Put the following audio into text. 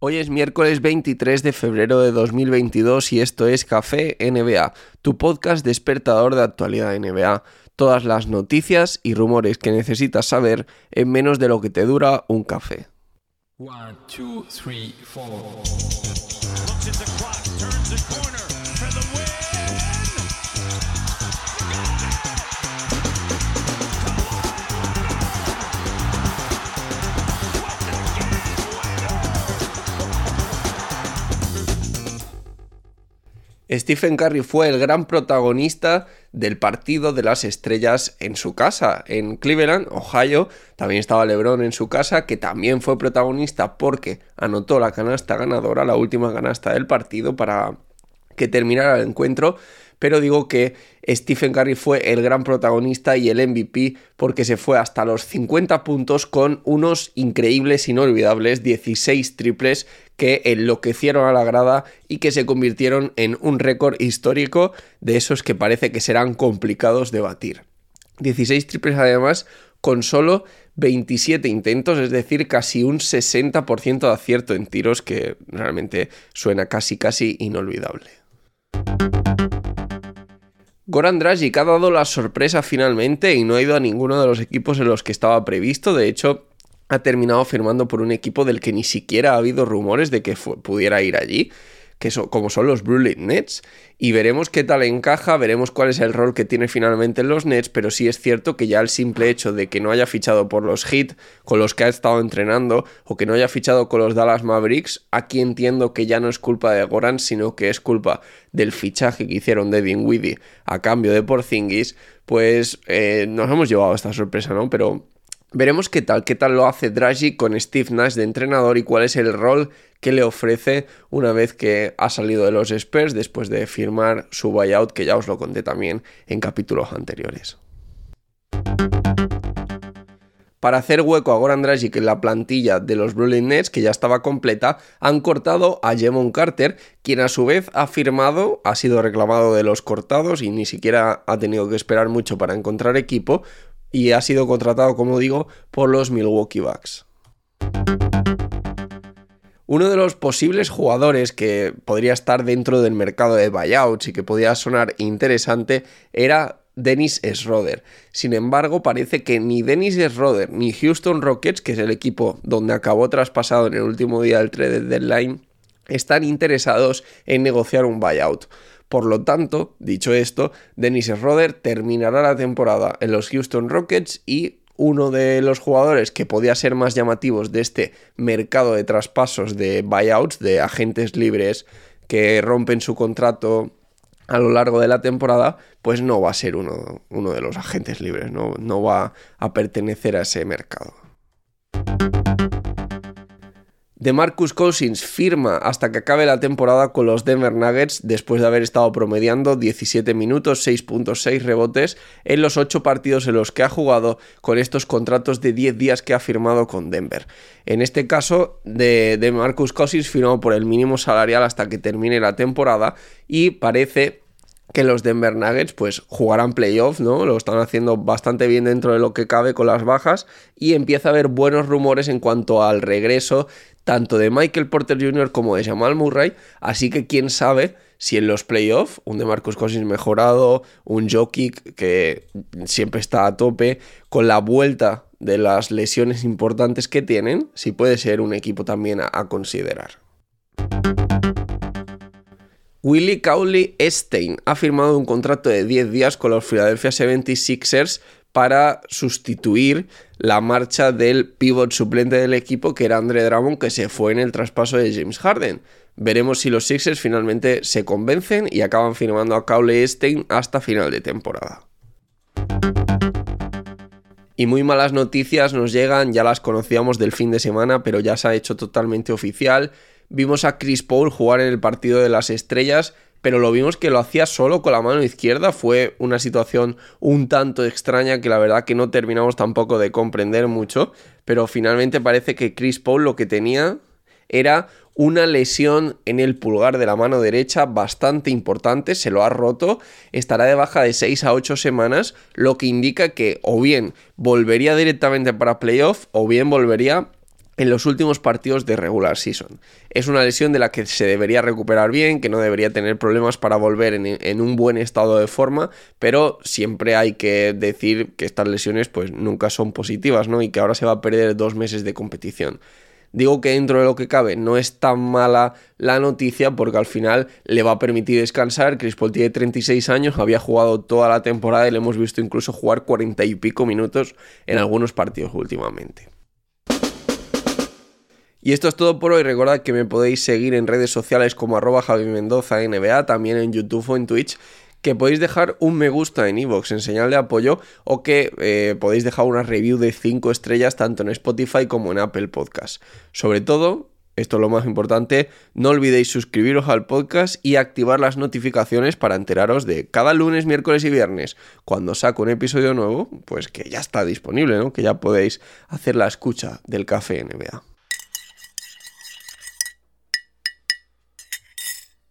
Hoy es miércoles 23 de febrero de 2022 y esto es Café NBA, tu podcast despertador de actualidad NBA. Todas las noticias y rumores que necesitas saber en menos de lo que te dura un café. Stephen Curry fue el gran protagonista del partido de las estrellas en su casa, en Cleveland, Ohio. También estaba LeBron en su casa, que también fue protagonista porque anotó la canasta ganadora, la última canasta del partido para que terminara el encuentro pero digo que Stephen Curry fue el gran protagonista y el MVP porque se fue hasta los 50 puntos con unos increíbles, inolvidables 16 triples que enloquecieron a la grada y que se convirtieron en un récord histórico de esos que parece que serán complicados de batir. 16 triples además con solo 27 intentos, es decir, casi un 60% de acierto en tiros que realmente suena casi casi inolvidable. Goran Dragic ha dado la sorpresa finalmente y no ha ido a ninguno de los equipos en los que estaba previsto. De hecho, ha terminado firmando por un equipo del que ni siquiera ha habido rumores de que pudiera ir allí que como son los Brooklyn Nets. Y veremos qué tal encaja, veremos cuál es el rol que tiene finalmente en los Nets, pero sí es cierto que ya el simple hecho de que no haya fichado por los Heat con los que ha estado entrenando, o que no haya fichado con los Dallas Mavericks, aquí entiendo que ya no es culpa de Goran, sino que es culpa del fichaje que hicieron de Dinwiddie a cambio de Porzingis, pues eh, nos hemos llevado esta sorpresa, ¿no? Pero Veremos qué tal, qué tal lo hace Draghi con Steve Nash de entrenador y cuál es el rol que le ofrece una vez que ha salido de los Spurs después de firmar su buyout, que ya os lo conté también en capítulos anteriores. Para hacer hueco a Goran Dragic en la plantilla de los Brooklyn Nets, que ya estaba completa, han cortado a Jemon Carter, quien a su vez ha firmado, ha sido reclamado de los cortados y ni siquiera ha tenido que esperar mucho para encontrar equipo, y ha sido contratado, como digo, por los Milwaukee Bucks. Uno de los posibles jugadores que podría estar dentro del mercado de buyouts y que podía sonar interesante era Dennis Schroeder. Sin embargo, parece que ni Dennis Schroeder ni Houston Rockets, que es el equipo donde acabó traspasado en el último día del trade deadline, están interesados en negociar un buyout. Por lo tanto, dicho esto, Dennis Schroeder terminará la temporada en los Houston Rockets y uno de los jugadores que podía ser más llamativos de este mercado de traspasos de buyouts, de agentes libres que rompen su contrato a lo largo de la temporada, pues no va a ser uno, de los agentes libres, no va a pertenecer a ese mercado. De Marcus Cousins firma hasta que acabe la temporada con los Denver Nuggets después de haber estado promediando 17 minutos, 6.6 rebotes en los 8 partidos en los que ha jugado con estos contratos de 10 días que ha firmado con Denver. En este caso, de, Marcus Cousins firmó por el mínimo salarial hasta que termine la temporada y parece que los Denver Nuggets pues jugarán playoff, ¿no? Lo están haciendo bastante bien dentro de lo que cabe con las bajas y empieza a haber buenos rumores en cuanto al regreso tanto de Michael Porter Jr. como de Jamal Murray, así que quién sabe si en los playoffs un de Marcus Cousins mejorado, un Jokic que siempre está a tope, con la vuelta de las lesiones importantes que tienen, si puede ser un equipo también a, a considerar. Willie Cowley Stein ha firmado un contrato de 10 días con los Philadelphia 76ers para sustituir la marcha del pivot suplente del equipo que era Andre Drummond que se fue en el traspaso de James Harden. Veremos si los Sixers finalmente se convencen y acaban firmando a Cowley Stein hasta final de temporada. Y muy malas noticias nos llegan, ya las conocíamos del fin de semana, pero ya se ha hecho totalmente oficial. Vimos a Chris Paul jugar en el partido de las estrellas, pero lo vimos que lo hacía solo con la mano izquierda. Fue una situación un tanto extraña que la verdad que no terminamos tampoco de comprender mucho, pero finalmente parece que Chris Paul lo que tenía era una lesión en el pulgar de la mano derecha bastante importante, se lo ha roto, estará de baja de 6 a 8 semanas, lo que indica que o bien volvería directamente para playoff o bien volvería en los últimos partidos de regular season. Es una lesión de la que se debería recuperar bien, que no debería tener problemas para volver en, un buen estado de forma, pero siempre hay que decir que estas lesiones pues nunca son positivas, ¿no? Y que ahora se va a perder dos meses de competición. Digo que dentro de lo que cabe no es tan mala la noticia porque al final le va a permitir descansar. Chris Paul tiene 36 años, había jugado toda la temporada y le hemos visto incluso jugar 40 y pico minutos en algunos partidos últimamente. Y esto es todo por hoy. Recordad que me podéis seguir en redes sociales como arroba Javi Mendoza NBA, también en YouTube o en Twitch. Que podéis dejar un me gusta en iVoox en señal de apoyo o que eh, podéis dejar una review de 5 estrellas tanto en Spotify como en Apple Podcast. Sobre todo, esto es lo más importante, no olvidéis suscribiros al podcast y activar las notificaciones para enteraros de cada lunes, miércoles y viernes, cuando saco un episodio nuevo, pues que ya está disponible, ¿no? Que ya podéis hacer la escucha del café NBA.